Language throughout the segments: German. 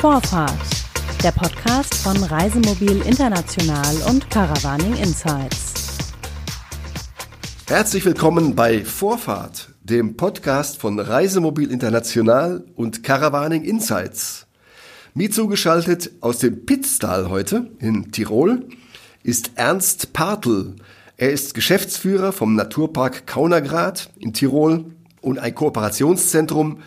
Vorfahrt, der Podcast von Reisemobil International und Caravaning Insights. Herzlich willkommen bei Vorfahrt, dem Podcast von Reisemobil International und Caravaning Insights. Mir zugeschaltet aus dem Pitztal heute in Tirol ist Ernst Partl. Er ist Geschäftsführer vom Naturpark Kaunergrad in Tirol und ein Kooperationszentrum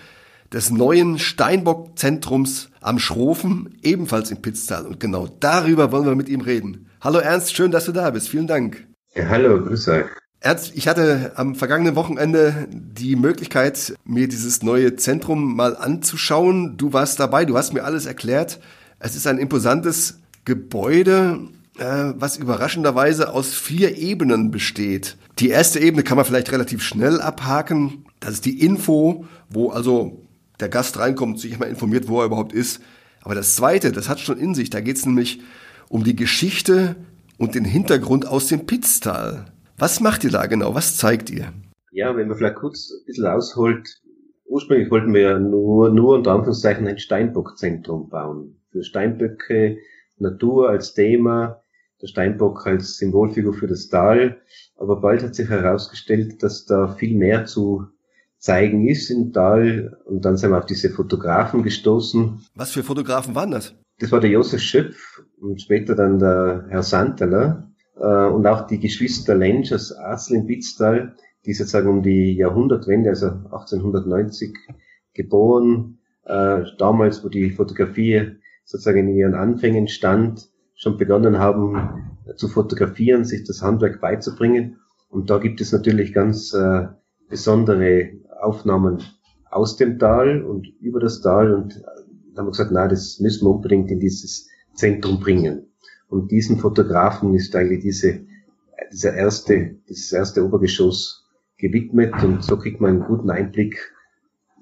des neuen Steinbock-Zentrums am Schrofen, ebenfalls in Pitztal. Und genau darüber wollen wir mit ihm reden. Hallo Ernst, schön, dass du da bist. Vielen Dank. Ja, hallo, grüß euch. Ernst, ich hatte am vergangenen Wochenende die Möglichkeit, mir dieses neue Zentrum mal anzuschauen. Du warst dabei, du hast mir alles erklärt. Es ist ein imposantes Gebäude, äh, was überraschenderweise aus vier Ebenen besteht. Die erste Ebene kann man vielleicht relativ schnell abhaken. Das ist die Info, wo also der Gast reinkommt, sich mal informiert, wo er überhaupt ist. Aber das Zweite, das hat schon in sich. Da geht es nämlich um die Geschichte und den Hintergrund aus dem Pitztal. Was macht ihr da genau? Was zeigt ihr? Ja, wenn man vielleicht kurz ein bisschen ausholt. Ursprünglich wollten wir ja nur, nur unter Anführungszeichen ein Steinbockzentrum bauen. Für Steinböcke, Natur als Thema, der Steinbock als Symbolfigur für das Tal. Aber bald hat sich herausgestellt, dass da viel mehr zu zeigen ist im Tal. Und dann sind wir auf diese Fotografen gestoßen. Was für Fotografen waren das? Das war der Josef Schöpf und später dann der Herr Santeler äh, und auch die Geschwister Lensch aus Asel im Bitztal, die sozusagen um die Jahrhundertwende, also 1890 geboren, äh, damals, wo die Fotografie sozusagen in ihren Anfängen stand, schon begonnen haben zu fotografieren, sich das Handwerk beizubringen. Und da gibt es natürlich ganz äh, besondere Aufnahmen aus dem Tal und über das Tal und dann haben wir gesagt, na, das müssen wir unbedingt in dieses Zentrum bringen. Und diesen Fotografen ist eigentlich diese, dieser erste, dieses erste Obergeschoss gewidmet und so kriegt man einen guten Einblick,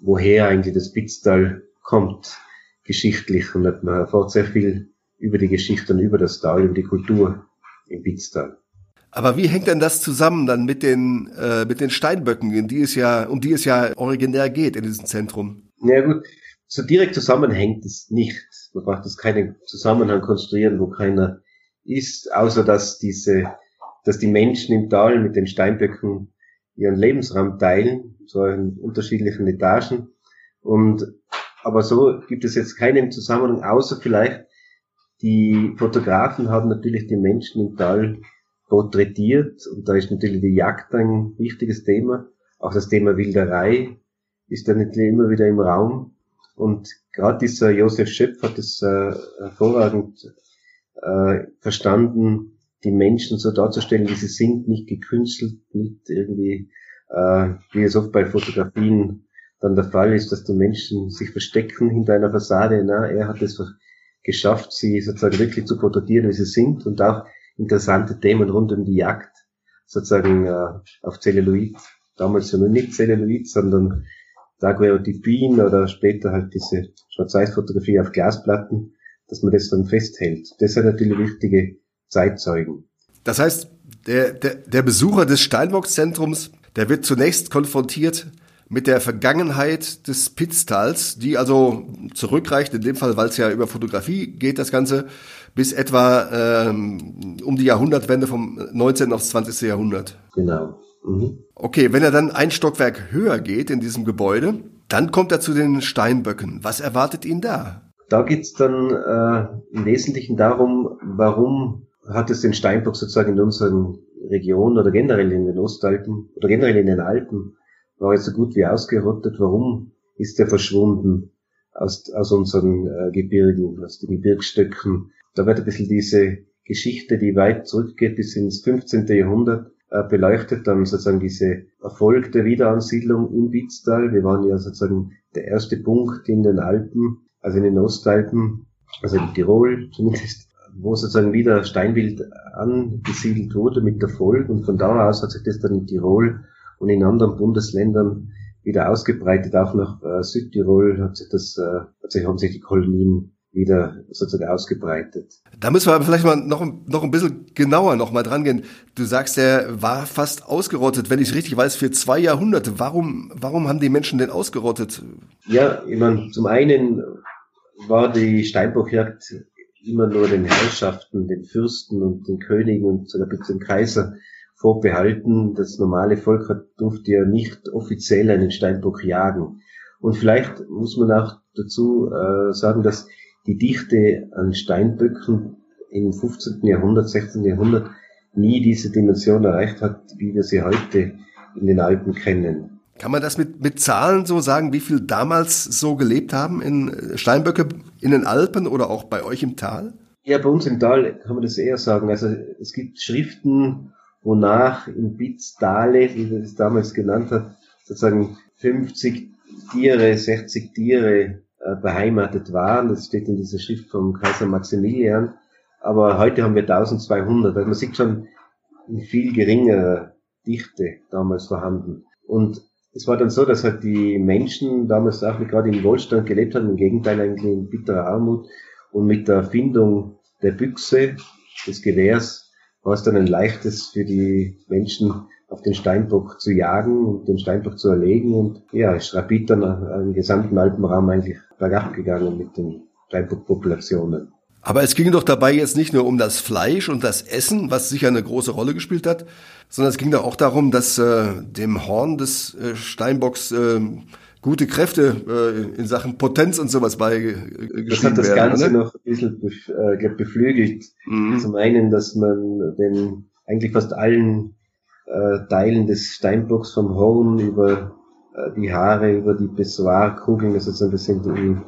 woher eigentlich das Pitztal kommt, geschichtlich und man erfährt sehr viel über die Geschichte und über das Tal, über die Kultur im Pitztal. Aber wie hängt denn das zusammen dann mit den, äh, mit den Steinböcken, in die es ja, um die es ja originär geht in diesem Zentrum? Ja gut, so direkt zusammenhängt es nicht. Man braucht das keinen Zusammenhang konstruieren, wo keiner ist, außer dass diese, dass die Menschen im Tal mit den Steinböcken ihren Lebensraum teilen, so in unterschiedlichen Etagen. Und, aber so gibt es jetzt keinen Zusammenhang, außer vielleicht die Fotografen haben natürlich die Menschen im Tal porträtiert und da ist natürlich die Jagd ein wichtiges Thema. Auch das Thema Wilderei ist da natürlich immer wieder im Raum. Und gerade dieser Josef Schöpf hat es äh, hervorragend äh, verstanden, die Menschen so darzustellen, wie sie sind, nicht gekünstelt, nicht irgendwie, äh, wie es oft bei Fotografien dann der Fall ist, dass die Menschen sich verstecken hinter einer Fassade. Na, er hat es geschafft, sie sozusagen wirklich zu porträtieren, wie sie sind und auch interessante Themen rund um die Jagd sozusagen äh, auf Celluloid. Damals ja nur nicht Celluloid, sondern Daguerreotypien oder später halt diese Schwarz-Weiß-Fotografie auf Glasplatten, dass man das dann festhält. Das sind natürlich wichtige Zeitzeugen. Das heißt, der, der, der Besucher des Steinbock-Zentrums, der wird zunächst konfrontiert mit der Vergangenheit des Pitztals, die also zurückreicht, in dem Fall, weil es ja über Fotografie geht, das Ganze, bis etwa ähm, um die Jahrhundertwende vom 19. aufs 20. Jahrhundert. Genau. Mhm. Okay, wenn er dann ein Stockwerk höher geht in diesem Gebäude, dann kommt er zu den Steinböcken. Was erwartet ihn da? Da geht's dann äh, im Wesentlichen darum, warum hat es den Steinbock sozusagen in unseren Regionen oder generell in den Ostalpen oder generell in den Alpen war jetzt so gut wie ausgerottet. Warum ist er verschwunden aus, aus unseren äh, Gebirgen, aus den Gebirgsstöcken? Da wird ein bisschen diese Geschichte, die weit zurückgeht bis ins 15. Jahrhundert, äh, beleuchtet dann sozusagen diese Erfolg der Wiederansiedlung im Bitztal. Wir waren ja sozusagen der erste Punkt in den Alpen, also in den Ostalpen, also in Tirol zumindest, wo sozusagen wieder Steinwild angesiedelt wurde mit Erfolg und von da aus hat sich das dann in Tirol und in anderen Bundesländern wieder ausgebreitet, auch nach äh, Südtirol hat sich das, äh, hat sich, haben sich die Kolonien wieder sozusagen ausgebreitet. Da müssen wir aber vielleicht mal noch, noch ein bisschen genauer noch mal dran gehen. Du sagst, er war fast ausgerottet, wenn ich richtig weiß, für zwei Jahrhunderte. Warum, warum haben die Menschen denn ausgerottet? Ja, ich meine, zum einen war die Steinbockjagd immer nur den Herrschaften, den Fürsten und den Königen und sogar bis zum Kaiser vorbehalten. Das normale Volk hat, durfte ja nicht offiziell einen Steinbock jagen. Und vielleicht muss man auch dazu äh, sagen, dass die Dichte an Steinböcken im 15. Jahrhundert, 16. Jahrhundert nie diese Dimension erreicht hat, wie wir sie heute in den Alpen kennen. Kann man das mit, mit Zahlen so sagen, wie viel damals so gelebt haben in Steinböcke in den Alpen oder auch bei euch im Tal? Ja, bei uns im Tal kann man das eher sagen. Also es gibt Schriften, wonach im Bitzdale, wie man das damals genannt hat, sozusagen 50 Tiere, 60 Tiere äh, beheimatet waren. Das steht in dieser Schrift vom Kaiser Maximilian. Aber heute haben wir 1200. Also man sieht schon in viel geringerer Dichte damals vorhanden. Und es war dann so, dass halt die Menschen damals auch gerade im Wohlstand gelebt haben, im Gegenteil eigentlich in bitterer Armut. Und mit der Erfindung der Büchse, des Gewehrs, war es dann ein leichtes für die Menschen, auf den Steinbock zu jagen und den Steinbock zu erlegen. Und ja, ist rapid dann im gesamten Alpenraum eigentlich bergab gegangen mit den Steinbockpopulationen. Aber es ging doch dabei jetzt nicht nur um das Fleisch und das Essen, was sicher eine große Rolle gespielt hat, sondern es ging da auch darum, dass äh, dem Horn des äh, Steinbocks äh, gute Kräfte äh, in Sachen Potenz und sowas beigeschrieben Das hat das werden, Ganze oder? noch ein bisschen bef äh, beflügelt. Mhm. Zum einen, dass man den eigentlich fast allen äh, Teilen des Steinbocks vom Horn über äh, die Haare, über die Bessoirkugeln, also so ein bisschen im,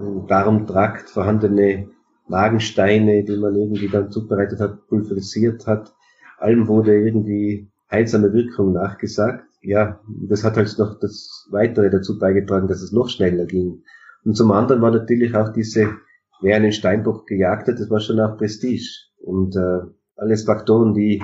im Darmtrakt vorhandene Magensteine, die man irgendwie dann zubereitet hat, pulverisiert hat. Allem wurde irgendwie heilsame Wirkung nachgesagt. Ja, das hat halt noch das Weitere dazu beigetragen, dass es noch schneller ging. Und zum anderen war natürlich auch diese, wer einen Steinbock gejagt hat, das war schon auch Prestige. Und äh, alles Faktoren, die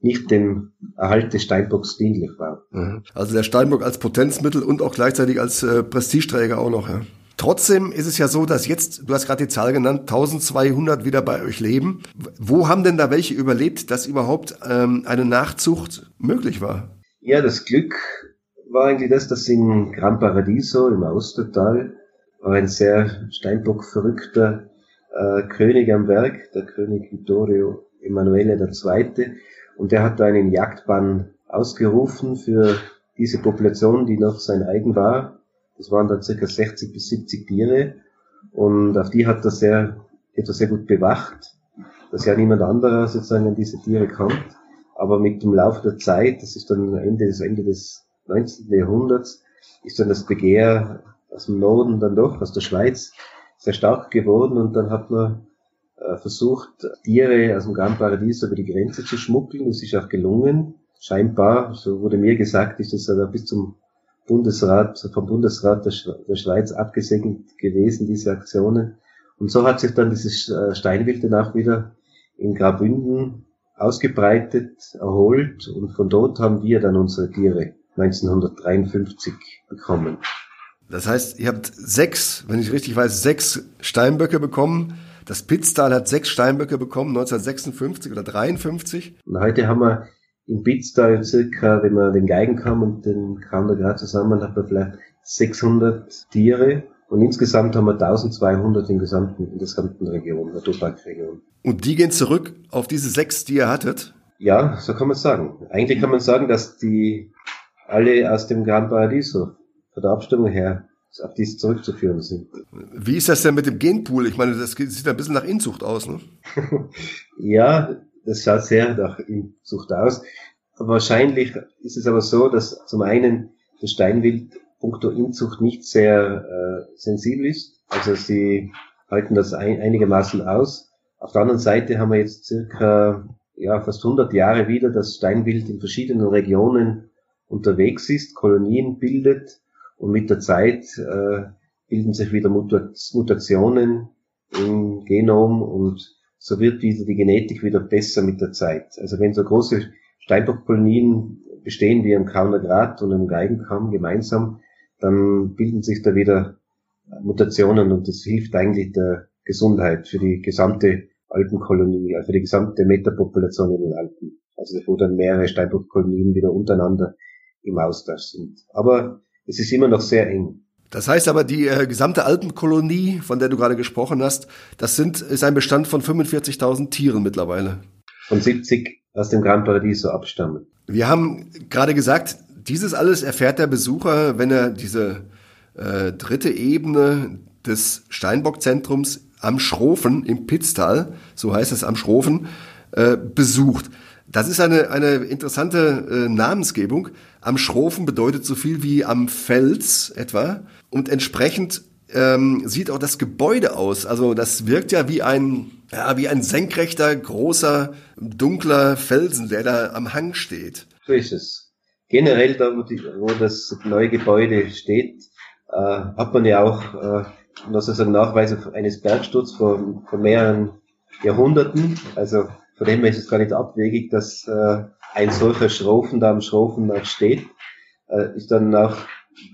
nicht dem Erhalt des Steinbocks dienlich waren. Mhm. Also der Steinbock als Potenzmittel und auch gleichzeitig als äh, Prestigeträger auch noch. Ja. Trotzdem ist es ja so, dass jetzt, du hast gerade die Zahl genannt, 1200 wieder bei euch leben. Wo haben denn da welche überlebt, dass überhaupt ähm, eine Nachzucht möglich war? Ja, das Glück war eigentlich das, dass in Gran Paradiso im Austertal war ein sehr Steinbock-verrückter äh, König am Werk, der König Vittorio Emanuele II. Und der hat da einen Jagdbann ausgerufen für diese Population, die noch sein eigen war. Das waren dann circa 60 bis 70 Tiere und auf die hat er sehr, etwas sehr gut bewacht, dass ja niemand anderer sozusagen an diese Tiere kommt. Aber mit dem Laufe der Zeit, das ist dann Ende des, Ende des 19. Jahrhunderts, ist dann das Begehr aus dem Norden dann doch, aus der Schweiz, sehr stark geworden und dann hat man äh, versucht, Tiere aus dem Gran Paradies über die Grenze zu schmuggeln. Das ist auch gelungen. Scheinbar, so wurde mir gesagt, ist das aber bis zum Bundesrat, vom Bundesrat der, der Schweiz abgesegnet gewesen, diese Aktionen. Und so hat sich dann dieses äh, Steinwild dann auch wieder in Graubünden ausgebreitet, erholt und von dort haben wir dann unsere Tiere 1953 bekommen. Das heißt, ihr habt sechs, wenn ich richtig weiß, sechs Steinböcke bekommen. Das Pitztal hat sechs Steinböcke bekommen, 1956 oder 53. Und heute haben wir in Bitzdal circa, wenn man den Geigen kam und den Kauner gerade zusammen, hat man vielleicht 600 Tiere und insgesamt haben wir 1200 in, gesamten, in der gesamten Region, der Topak-Region. Und die gehen zurück auf diese sechs, die ihr hattet? Ja, so kann man sagen. Eigentlich kann man sagen, dass die alle aus dem Gran Paradiso von der Abstimmung her auf dies zurückzuführen sind. Wie ist das denn mit dem Genpool? Ich meine, das sieht ein bisschen nach Inzucht aus, ne? ja, das schaut sehr nach Inzucht aus. Wahrscheinlich ist es aber so, dass zum einen das Steinwild punkto Inzucht nicht sehr äh, sensibel ist. Also sie halten das ein, einigermaßen aus. Auf der anderen Seite haben wir jetzt circa ja, fast 100 Jahre wieder, dass Steinwild in verschiedenen Regionen unterwegs ist, Kolonien bildet und mit der Zeit äh, bilden sich wieder Mutationen im Genom und so wird wieder die Genetik wieder besser mit der Zeit. Also wenn so große Steinbockkolonien bestehen wie im Kauner Grat und im Geigenkamm gemeinsam, dann bilden sich da wieder Mutationen und das hilft eigentlich der Gesundheit für die gesamte Alpenkolonie, also für die gesamte Metapopulation in den Alpen. Also wo dann mehrere Steinbockkolonien wieder untereinander im Austausch sind. Aber es ist immer noch sehr eng. Das heißt aber, die äh, gesamte Alpenkolonie, von der du gerade gesprochen hast, das sind, ist ein Bestand von 45.000 Tieren mittlerweile. Von 70 aus dem Gran Paradiso abstammen. Wir haben gerade gesagt, dieses alles erfährt der Besucher, wenn er diese äh, dritte Ebene des Steinbockzentrums am Schrofen im Pitztal, so heißt es am Schrofen, äh, besucht. Das ist eine, eine interessante äh, Namensgebung. Am Schrofen bedeutet so viel wie am Fels etwa. Und entsprechend ähm, sieht auch das Gebäude aus. Also das wirkt ja wie ein, ja, wie ein senkrechter, großer, dunkler Felsen, der da am Hang steht. So ist es. Generell da, wo, die, wo das neue Gebäude steht, äh, hat man ja auch äh, noch sozusagen Nachweise eines Bergsturzes vor, vor mehreren Jahrhunderten. Also her ist es gar nicht abwegig, dass äh, ein solcher Schrofen da am Schrofen noch steht. Äh, ist dann auch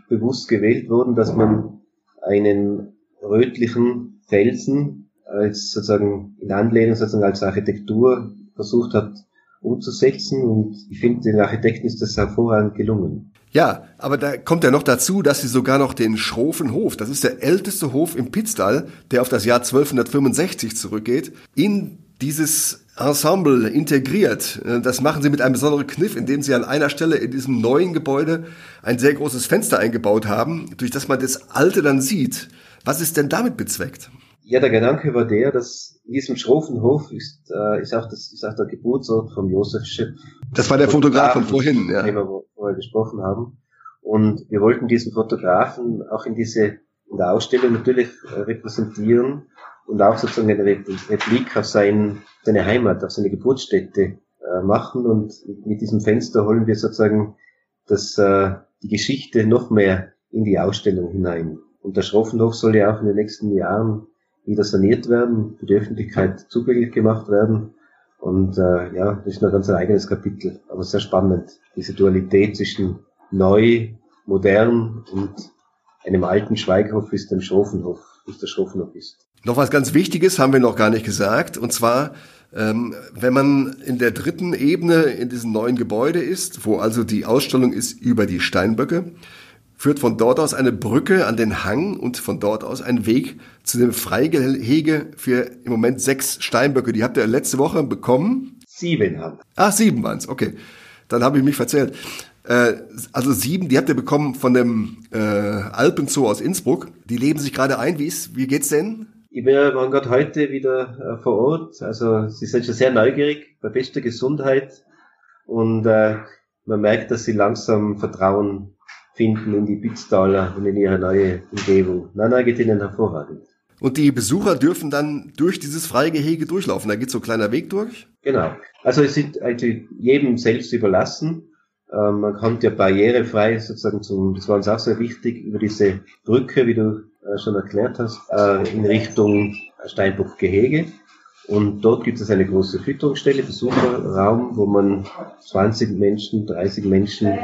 bewusst gewählt worden, dass man einen rötlichen Felsen als sozusagen in Anlehnung sozusagen als Architektur versucht hat umzusetzen und ich finde, den Architekten ist das hervorragend gelungen. Ja, aber da kommt ja noch dazu, dass sie sogar noch den Schrofenhof, das ist der älteste Hof im Pitztal, der auf das Jahr 1265 zurückgeht, in dieses Ensemble integriert. Das machen sie mit einem besonderen Kniff, indem sie an einer Stelle in diesem neuen Gebäude ein sehr großes Fenster eingebaut haben, durch das man das alte dann sieht. Was ist denn damit bezweckt? Ja, der Gedanke war der, dass in diesem Schrofenhof ist, äh, ist, auch das, ist auch der Geburtsort von Josef Schipp. Das war der Fotograf von vorhin, ja. Dem wir vorher gesprochen haben. Und wir wollten diesen Fotografen auch in diese, in der Ausstellung natürlich äh, repräsentieren und auch sozusagen eine Replik auf sein, seine Heimat, auf seine Geburtsstätte äh, machen. Und mit diesem Fenster holen wir sozusagen das, äh, die Geschichte noch mehr in die Ausstellung hinein. Und der Schroffenhof soll ja auch in den nächsten Jahren wieder saniert werden, für die Öffentlichkeit zugänglich gemacht werden. Und äh, ja, das ist noch ganz ein eigenes Kapitel, aber sehr spannend, diese Dualität zwischen neu, modern und einem alten Schweighof, es dem Schrofenhof, wie es der Schrofenhof ist. Noch was ganz Wichtiges haben wir noch gar nicht gesagt, und zwar, ähm, wenn man in der dritten Ebene in diesem neuen Gebäude ist, wo also die Ausstellung ist über die Steinböcke, führt von dort aus eine Brücke an den Hang und von dort aus ein Weg zu dem Freigehege für im Moment sechs Steinböcke. Die habt ihr letzte Woche bekommen. Sieben haben. Ah, sieben waren's. Okay, dann habe ich mich verzählt. Äh, also sieben, die habt ihr bekommen von dem äh, Alpenzoo aus Innsbruck. Die leben sich gerade ein. Wie ist, wie geht's denn? Wir waren gerade heute wieder äh, vor Ort. Also sie sind schon sehr neugierig, bei bester Gesundheit und äh, man merkt, dass sie langsam Vertrauen finden in die Pitztaler und in ihre neue Umgebung. Nein, nein, geht ihnen hervorragend. Und die Besucher dürfen dann durch dieses Freigehege durchlaufen. Da geht so ein kleiner Weg durch. Genau. Also es sind eigentlich jedem selbst überlassen. Ähm, man kommt ja barrierefrei sozusagen zum, das war uns auch sehr wichtig, über diese Brücke, wie du äh, schon erklärt hast, äh, in Richtung Steinbock-Gehege. Und dort gibt es eine große Fütterungsstelle, Besucherraum, wo man 20 Menschen, 30 Menschen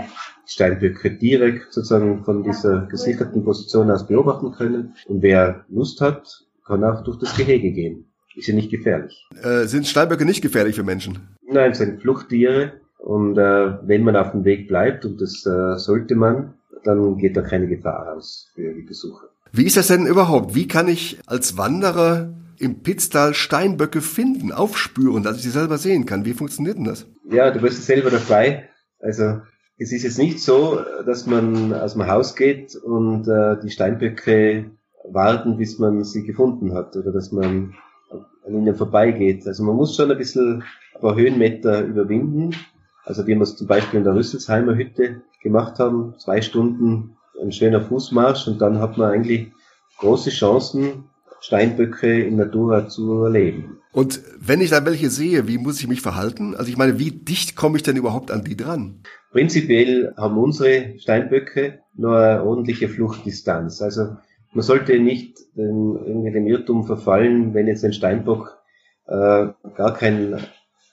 Steinböcke direkt sozusagen von dieser gesicherten Position aus beobachten können. Und wer Lust hat, kann auch durch das Gehege gehen. Ist ja nicht gefährlich. Äh, sind Steinböcke nicht gefährlich für Menschen? Nein, es sind Fluchttiere. Und äh, wenn man auf dem Weg bleibt, und das äh, sollte man, dann geht da keine Gefahr aus für die Besucher. Wie ist das denn überhaupt? Wie kann ich als Wanderer im Pitztal Steinböcke finden, aufspüren, dass ich sie selber sehen kann? Wie funktioniert denn das? Ja, du bist selber dabei. Also es ist jetzt nicht so, dass man aus dem Haus geht und äh, die Steinböcke warten, bis man sie gefunden hat oder dass man an ihnen vorbeigeht. Also man muss schon ein bisschen ein paar Höhenmeter überwinden. Also wie wir es zum Beispiel in der Rüsselsheimer Hütte gemacht haben, zwei Stunden ein schöner Fußmarsch und dann hat man eigentlich große Chancen, Steinböcke in Natura zu erleben. Und wenn ich da welche sehe, wie muss ich mich verhalten? Also ich meine, wie dicht komme ich denn überhaupt an die dran? Prinzipiell haben unsere Steinböcke nur eine ordentliche Fluchtdistanz. Also man sollte nicht den, irgendwie dem Irrtum verfallen, wenn jetzt ein Steinbock äh, gar keinen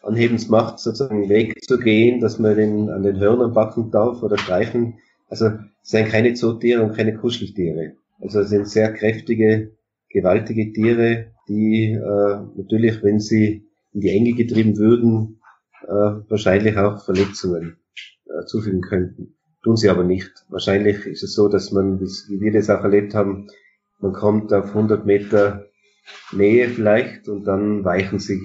Anhebens macht, sozusagen Weg zu gehen, dass man den an den Hörnern backen darf oder streichen. Also es sind keine Zootiere und keine Kuscheltiere. Also es sind sehr kräftige, gewaltige Tiere, die äh, natürlich, wenn sie in die Enge getrieben würden, äh, wahrscheinlich auch Verletzungen äh, zufügen könnten. tun sie aber nicht. Wahrscheinlich ist es so, dass man, wie wir das auch erlebt haben, man kommt auf 100 Meter Nähe vielleicht und dann weichen sie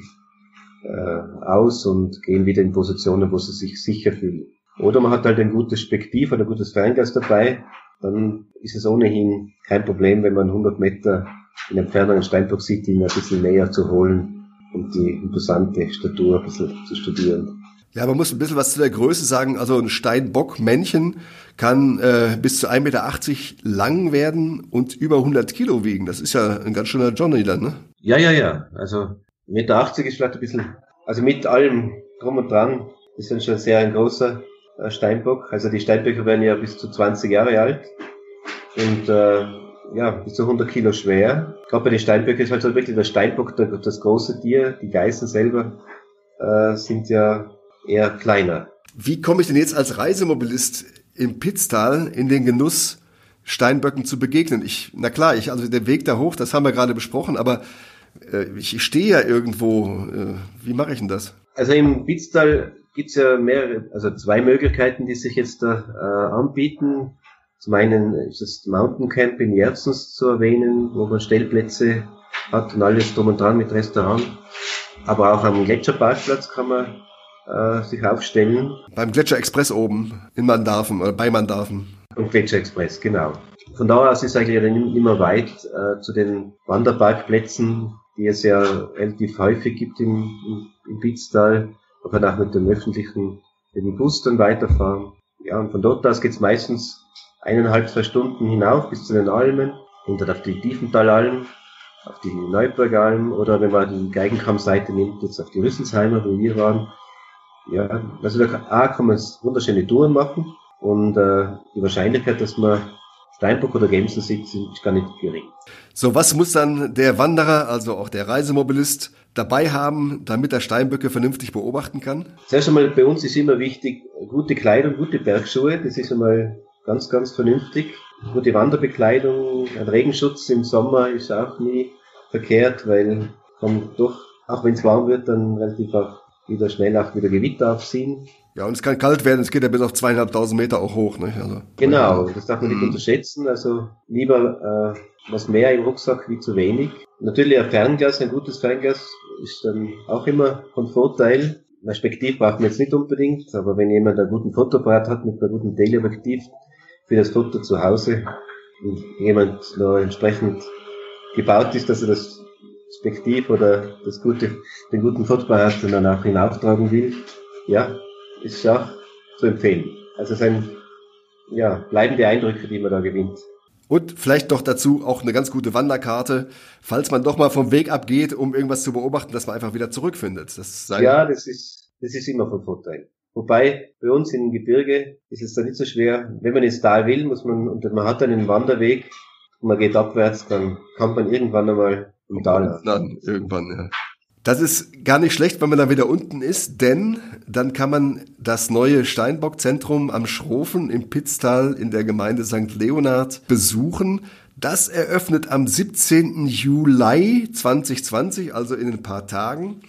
äh, aus und gehen wieder in Positionen, wo sie sich sicher fühlen. Oder man hat halt ein gutes Spektiv oder ein gutes Fernglas dabei, dann ist es ohnehin kein Problem, wenn man 100 Meter in Entfernung einen Steinbock sieht, ihn ein bisschen näher zu holen und die imposante Statur ein bisschen zu studieren. Ja, man muss ein bisschen was zu der Größe sagen. Also ein Steinbock-Männchen kann äh, bis zu 1,80 Meter lang werden und über 100 Kilo wiegen. Das ist ja ein ganz schöner Johnny dann, ne? Ja, ja, ja. Also 1,80 Meter ist vielleicht ein bisschen, also mit allem drum und dran, ist dann schon sehr ein großer äh, Steinbock. Also die Steinböcke werden ja bis zu 20 Jahre alt und äh, ja, bis zu 100 Kilo schwer. Gerade bei den Steinböcken ist halt so wirklich der Steinbock das große Tier. Die Geißen selber äh, sind ja eher kleiner. Wie komme ich denn jetzt als Reisemobilist im Pitztal in den Genuss, Steinböcken zu begegnen? Ich, na klar, ich, also der Weg da hoch, das haben wir gerade besprochen, aber ich stehe ja irgendwo. Äh, wie mache ich denn das? Also im Pitztal gibt's ja mehrere, also zwei Möglichkeiten, die sich jetzt da äh, anbieten. Zum einen ist das Mountain Camp in Jerzens zu erwähnen, wo man Stellplätze hat und alles drum und dran mit Restaurant. Aber auch am Gletscherparkplatz kann man äh, sich aufstellen. Beim Gletscher Express oben in Mandarfen oder bei Mandarfen. Und Gletscher Express, genau. Von da aus ist eigentlich nicht mehr weit äh, zu den Wanderparkplätzen, die es ja relativ häufig gibt im, im, im Pitztal. Man kann auch mit dem öffentlichen, mit dem Bus dann weiterfahren. Ja, und von dort aus geht's meistens eineinhalb, zwei Stunden hinauf bis zu den Almen und dann auf die Tiefentalalm, auf die Neuburgalm oder wenn man die Geigenkammseite nimmt, jetzt auf die Rüsselsheimer, wo wir waren, ja, also da kann man wunderschöne Touren machen und äh, die Wahrscheinlichkeit, dass man Steinbock oder Gemsen sieht, ist gar nicht gering. So, was muss dann der Wanderer, also auch der Reisemobilist, dabei haben, damit er Steinböcke vernünftig beobachten kann? Zuerst einmal bei uns ist immer wichtig, gute Kleidung, gute Bergschuhe, das ist einmal ganz, ganz vernünftig. Gute Wanderbekleidung, ein Regenschutz im Sommer ist auch nie verkehrt, weil kommt doch, auch wenn es warm wird, dann relativ auch wieder schnell auch wieder Gewitter aufziehen. Ja, und es kann kalt werden, es geht ja bis auf zweieinhalbtausend Meter auch hoch. Ne? Also, genau, das darf man nicht mhm. unterschätzen. Also lieber äh, was mehr im Rucksack wie zu wenig. Natürlich ein Fernglas, ein gutes Fernglas ist dann auch immer von Vorteil. Ein Spektiv braucht man jetzt nicht unbedingt, aber wenn jemand einen guten Fotoapparat hat mit einem guten Teleobjektiv für das Foto zu Hause und jemand noch entsprechend gebaut ist, dass er das Spektiv oder das gute, den guten Fotoapparat dann auch hinauftragen will, ja, ist auch zu empfehlen. Also es sind ja, bleibende Eindrücke, die man da gewinnt. Und vielleicht doch dazu auch eine ganz gute Wanderkarte, falls man doch mal vom Weg abgeht, um irgendwas zu beobachten, dass man einfach wieder zurückfindet. Das ja, das ist, das ist immer von Vorteil. Wobei bei uns im Gebirge ist es da nicht so schwer. Wenn man ins Tal will, muss man, und man hat einen Wanderweg und man geht abwärts, dann kommt man irgendwann einmal im Tal an. Irgendwann, ja. Das ist gar nicht schlecht, wenn man dann wieder unten ist, denn dann kann man das neue Steinbock-Zentrum am Schrofen im Pitztal in der Gemeinde St. Leonhard besuchen. Das eröffnet am 17. Juli 2020, also in ein paar Tagen.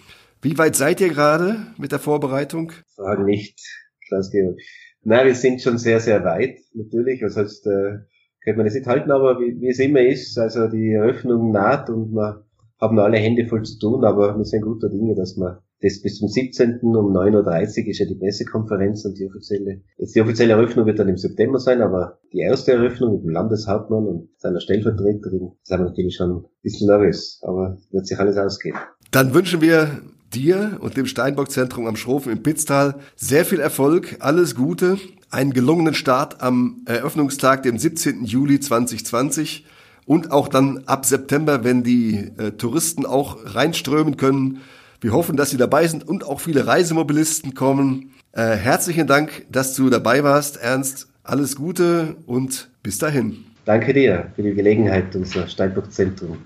Wie weit seid ihr gerade mit der Vorbereitung? Fragen nicht, Klaus-Georg. Nein, wir sind schon sehr, sehr weit, natürlich. Was heißt, äh, könnte man das nicht halten, aber wie, wie es immer ist, also die Eröffnung naht und man haben alle Hände voll zu tun, aber wir sind guter Dinge, dass wir das bis zum 17. um 9.30 Uhr ist ja die Pressekonferenz und die offizielle, jetzt die offizielle Eröffnung wird dann im September sein, aber die erste Eröffnung mit dem Landeshauptmann und seiner Stellvertreterin, sind wir natürlich schon ein bisschen nervös, aber wird sich alles ausgehen. Dann wünschen wir dir und dem Steinbock-Zentrum am Schrofen im Pitztal sehr viel Erfolg, alles Gute, einen gelungenen Start am Eröffnungstag, dem 17. Juli 2020 und auch dann ab September, wenn die äh, Touristen auch reinströmen können. Wir hoffen, dass Sie dabei sind und auch viele Reisemobilisten kommen. Äh, herzlichen Dank, dass du dabei warst, Ernst. Alles Gute und bis dahin. Danke dir für die Gelegenheit, unser Steinbock-Zentrum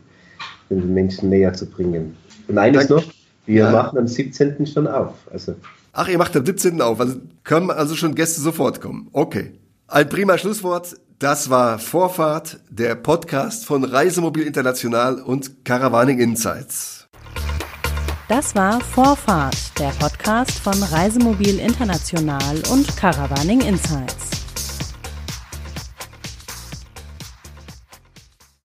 den Menschen näher zu bringen. Und eines Danke. noch, wir ja. machen am 17. schon auf. Also Ach, ihr macht am 17. auf, also können also schon Gäste sofort kommen. Okay. Ein prima Schlusswort. Das war Vorfahrt, der Podcast von Reisemobil International und Caravaning Insights. Das war Vorfahrt, der Podcast von Reisemobil International und Caravaning Insights.